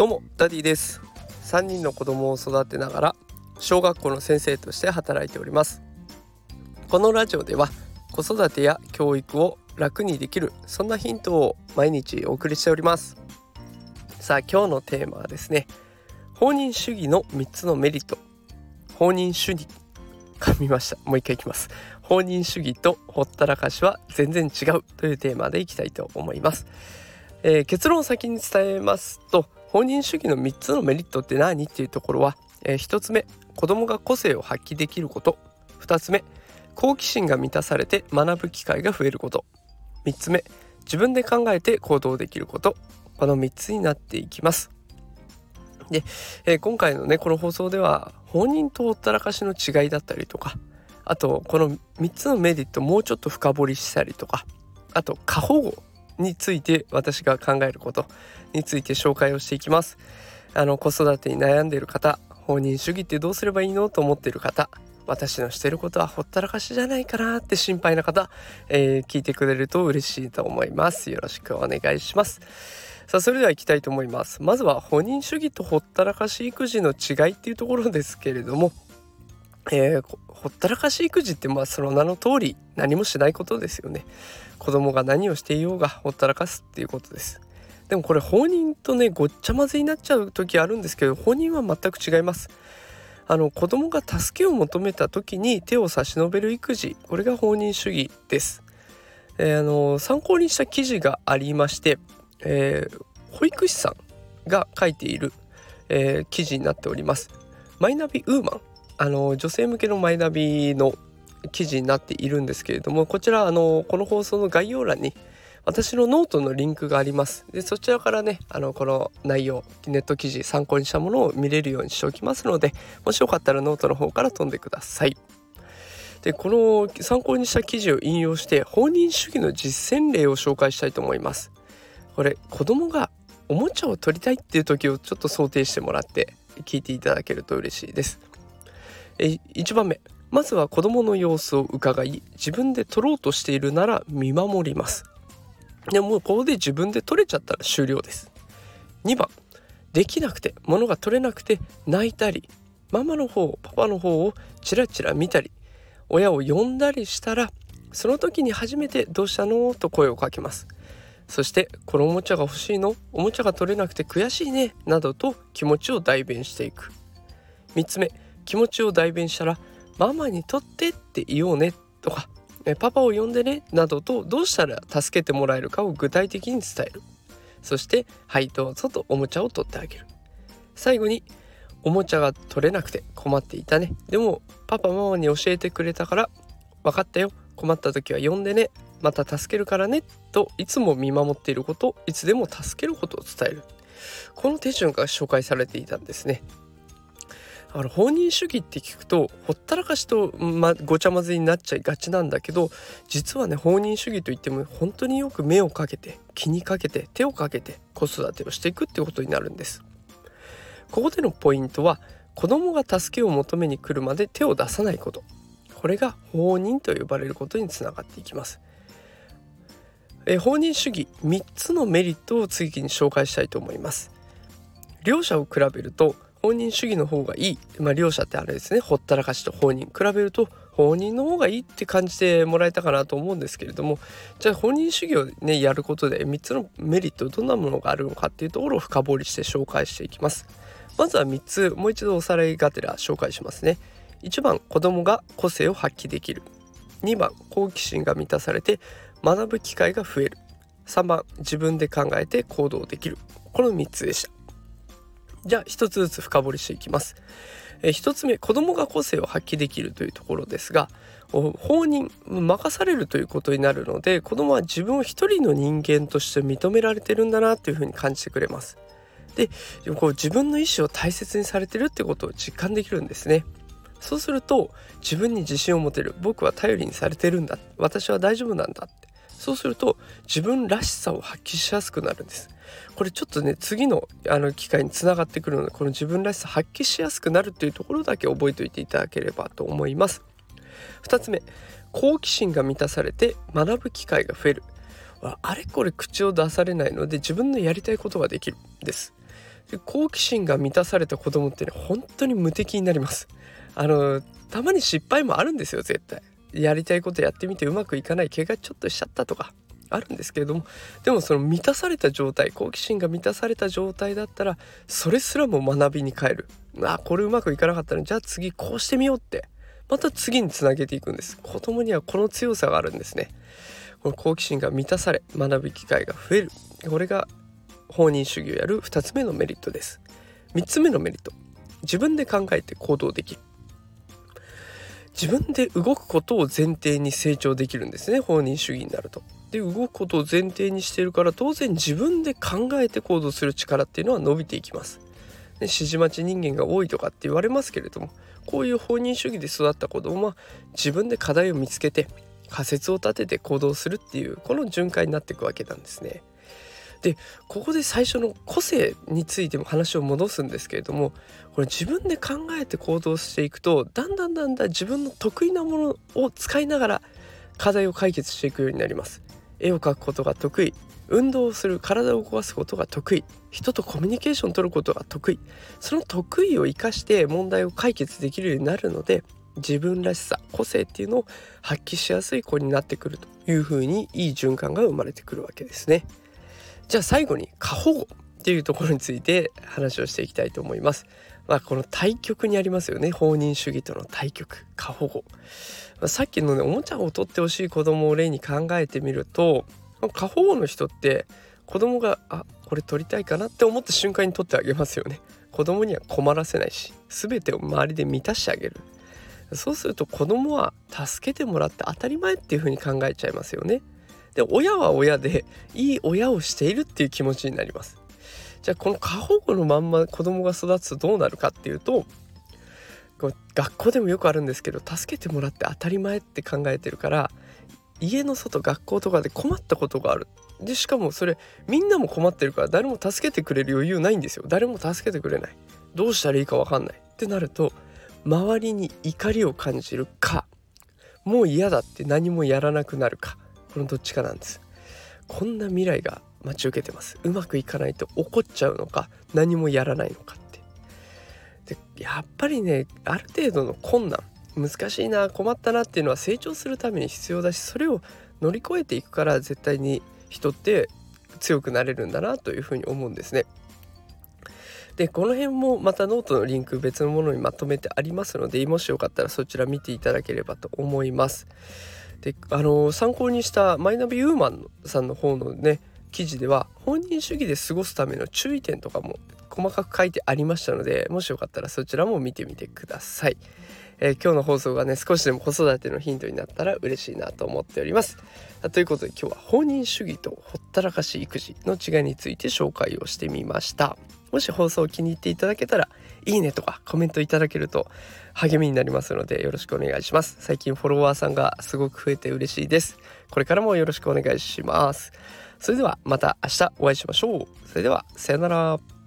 どうもダディです。3人の子供を育てながら小学校の先生として働いております。このラジオでは子育てや教育を楽にできるそんなヒントを毎日お送りしております。さあ今日のテーマはですね放任主義の3つのメリット。放任主義。噛みました。もう一回いきます。放任主義とほったらかしは全然違うというテーマでいきたいと思います。えー、結論を先に伝えますと本人主義の3つのメリットって何？っていうところは、えー、1つ目子供が個性を発揮できること。2つ目好奇心が満たされて学ぶ機会が増えること。3つ目自分で考えて行動できること。この3つになっていきます。で、えー、今回のねこの放送では本人とほったらかしの違いだったりとかあとこの3つのメリットもうちょっと深掘りしたりとかあと過保護について私が考えることについて紹介をしていきます。あの子育てに悩んでいる方放任主義ってどうすればいいのと思っている方私のしてることはほったらかしじゃないかなって心配な方、えー、聞いてくれると嬉しいと思います。よろしくお願いします。さあそれでは行きたいと思います。まずは放任主義とほったらかし育児の違いっていうところですけれどもえー、ほったらかし育児ってまあその名の通り何もしないことですよね。子供が何をしていようがほったらかすっていうことです。でもこれ放任とねごっちゃ混ぜになっちゃう時あるんですけど放任は全く違います。あの子供が助けを求めた時に手を差し伸べる育児これが放任主義です、えー、あの参考にした記事がありまして、えー、保育士さんが書いている、え、記事になっております。マイナビウーマン。あの女性向けのマイナビの記事になっているんですけれどもこちらあのこの放送の概要欄に私のノートのリンクがあります。でそちらからねあのこの内容ネット記事参考にしたものを見れるようにしておきますのでもしよかったらノートの方から飛んでください。でこの参考にした記事を引用して放任主義の実践例を紹介したいと思います。これ子供がおもちゃを取りたいっていう時をちょっと想定してもらって聞いていただけると嬉しいです。え1番目まずは子供の様子を伺い自分で取ろうとしているなら見守ります。でもうここで自分で取れちゃったら終了です。2番。できなくて物が取れなくて泣いたりママの方パパの方をチラチラ見たり親を呼んだりしたらその時に初めて「どうしたの?」と声をかけます。そして「このおもちゃが欲しいの？おもちゃが取れなくて悔しいね」などと気持ちを代弁していく。3つ目。気持ちを代弁したら「ママにとって」って言おうねとか「パパを呼んでね」などとどうしたら助けてもらえるかを具体的に伝える。そして「はいどうぞ」とおもちゃを取ってあげる。最後に「おもちゃが取れなくて困っていたね。でもパパママに教えてくれたから分かったよ。困った時は呼んでね。また助けるからね。といつも見守っていることいつでも助けることを伝える。この手順が紹介されていたんですね。あの放任主義って聞くとほったらかしと、ま、ごちゃ混ぜになっちゃいがちなんだけど実はね放任主義といっても本当によく目をかけて気にかけて手をかけて子育てをしていくっていうことになるんです。ここでのポイントは子供が助けを求めに来るまで手を出さないこと。これが放任と呼ばれることにつながっていきます。え放任主義3つのメリットを次に紹介したいと思います。両者を比べると放任主義の方がいい、まあ、両者ってあれですね。ほったらかしと放任比べると放任の方がいいって感じてもらえたかなと思うんですけれども。じゃあ放任主義をねやることで3つのメリットどんなものがあるのかっていうところを深掘りして紹介していきます。まずは3つもう一度おさらいがてら紹介しますね。1番子供が個性を発揮できる。2番好奇心が満たされて学ぶ機会が増える。3番自分で考えて行動できる。この3つでした。じゃあ一つずつ深掘りしていきます。え一つ目子供が個性を発揮できるというところですが放任任されるということになるので子供は自分を一人の人間として認められてるんだなというふうに感じてくれます。でこう自分の意思を大切にされてるってことを実感できるんですね。そうすると自分に自信を持てる僕は頼りにされてるんだ私は大丈夫なんだってそうすると自分らしさを発揮しやすくなるんです。これちょっとね次のあの機会につながってくるのでこの自分らしさ発揮しやすくなるっていうところだけ覚えておいていただければと思います。2つ目好奇心が満たされて学ぶ機会が増える。あれこれ口を出されないので自分のやりたいことができるんです。で好奇心が満たされた子供ってね本当に無敵になります。あのたまに失敗もあるんですよ絶対。やりたいことやってみてうまくいかない怪我ちょっとしちゃったとかあるんですけれどもでもその満たされた状態好奇心が満たされた状態だったらそれすらも学びに変える。あこれうまくいかなかったのじゃあ次こうしてみようって。また次につなげていくんです。子供にはこの強さがあるんですね。この好奇心が満たされ学ぶ機会が増える。これが放任主義をやる2つ目のメリットです。3つ目のメリット。自分で考えて行動できる。自分で動くことを前提に成長できるんですね放任主義になると。で動くことを前提にしているから当然自分で考えて行動する力っていうのは伸びていきます。で指示待ち人間が多いとかって言われますけれどもこういう放任主義で育った子供は自分で課題を見つけて仮説を立てて行動するっていうこの循環になっていくわけなんですね。でここで最初の個性についても話を戻すんですけれどもこれ自分で考えて行動していくとだんだんだんだん自分の得意なものを使いながら課題を解決していくようになります。絵を描くことが得意運動をする体を動かすことが得意人とコミュニケーションを取ることが得意その得意を生かして問題を解決できるようになるので自分らしさ個性っていうのを発揮しやすい子になってくるというふうにいい循環が生まれてくるわけですね。じゃあ最後に過保護っていうところについて話をしていきたいと思います。まあ、この対極にありますよね。放任主義との対極。過保護、まあ、さっきのねおもちゃを取ってほしい子供を例に考えてみると過保護の人って子供があこれ取りたいかなって思った瞬間に取ってあげますよね。子供には困らせないし全てを周りで満たしてあげる。そうすると子供は助けてもらって当たり前っていう風に考えちゃいますよね。で親は親でいい親をしているっていう気持ちになります。じゃあこの過保護のまんま子供が育つとどうなるかっていうと学校でもよくあるんですけど助けてもらって当たり前って考えてるから家の外学校とかで困ったことがある。でしかもそれみんなも困ってるから誰も助けてくれる余裕ないんですよ。誰も助けてくれない。どうしたらいいか分かんない。ってなると周りに怒りを感じるかもう嫌だって何もやらなくなるかこのどっちかなんですこんな未来が待ち受けてますうまくいかないと怒っちゃうのか何もやらないのかってでやっぱりねある程度の困難難しいな困ったなっていうのは成長するために必要だしそれを乗り越えていくから絶対に人って強くなれるんだなというふうに思うんですね。でこの辺もまたノートのリンク別のものにまとめてありますのでもしよかったらそちら見ていただければと思います。であの参考にしたマイナビウーマンさんの方のね記事では放任主義で過ごすための注意点とかも細かく書いてありましたのでもしよかったらそちらも見てみてください。えー、今日の放送がね少しでも子育てのヒントになったら嬉しいなと思っております。ということで今日は放任主義とほったらかし育児の違いについて紹介をしてみました。もし放送を気に入っていただけたらいいねとかコメントいただけると励みになりますのでよろしくお願いします。最近フォロワーさんがすごく増えて嬉しいです。これからもよろしくお願いします。それではまた明日お会いしましょう。それではさよなら。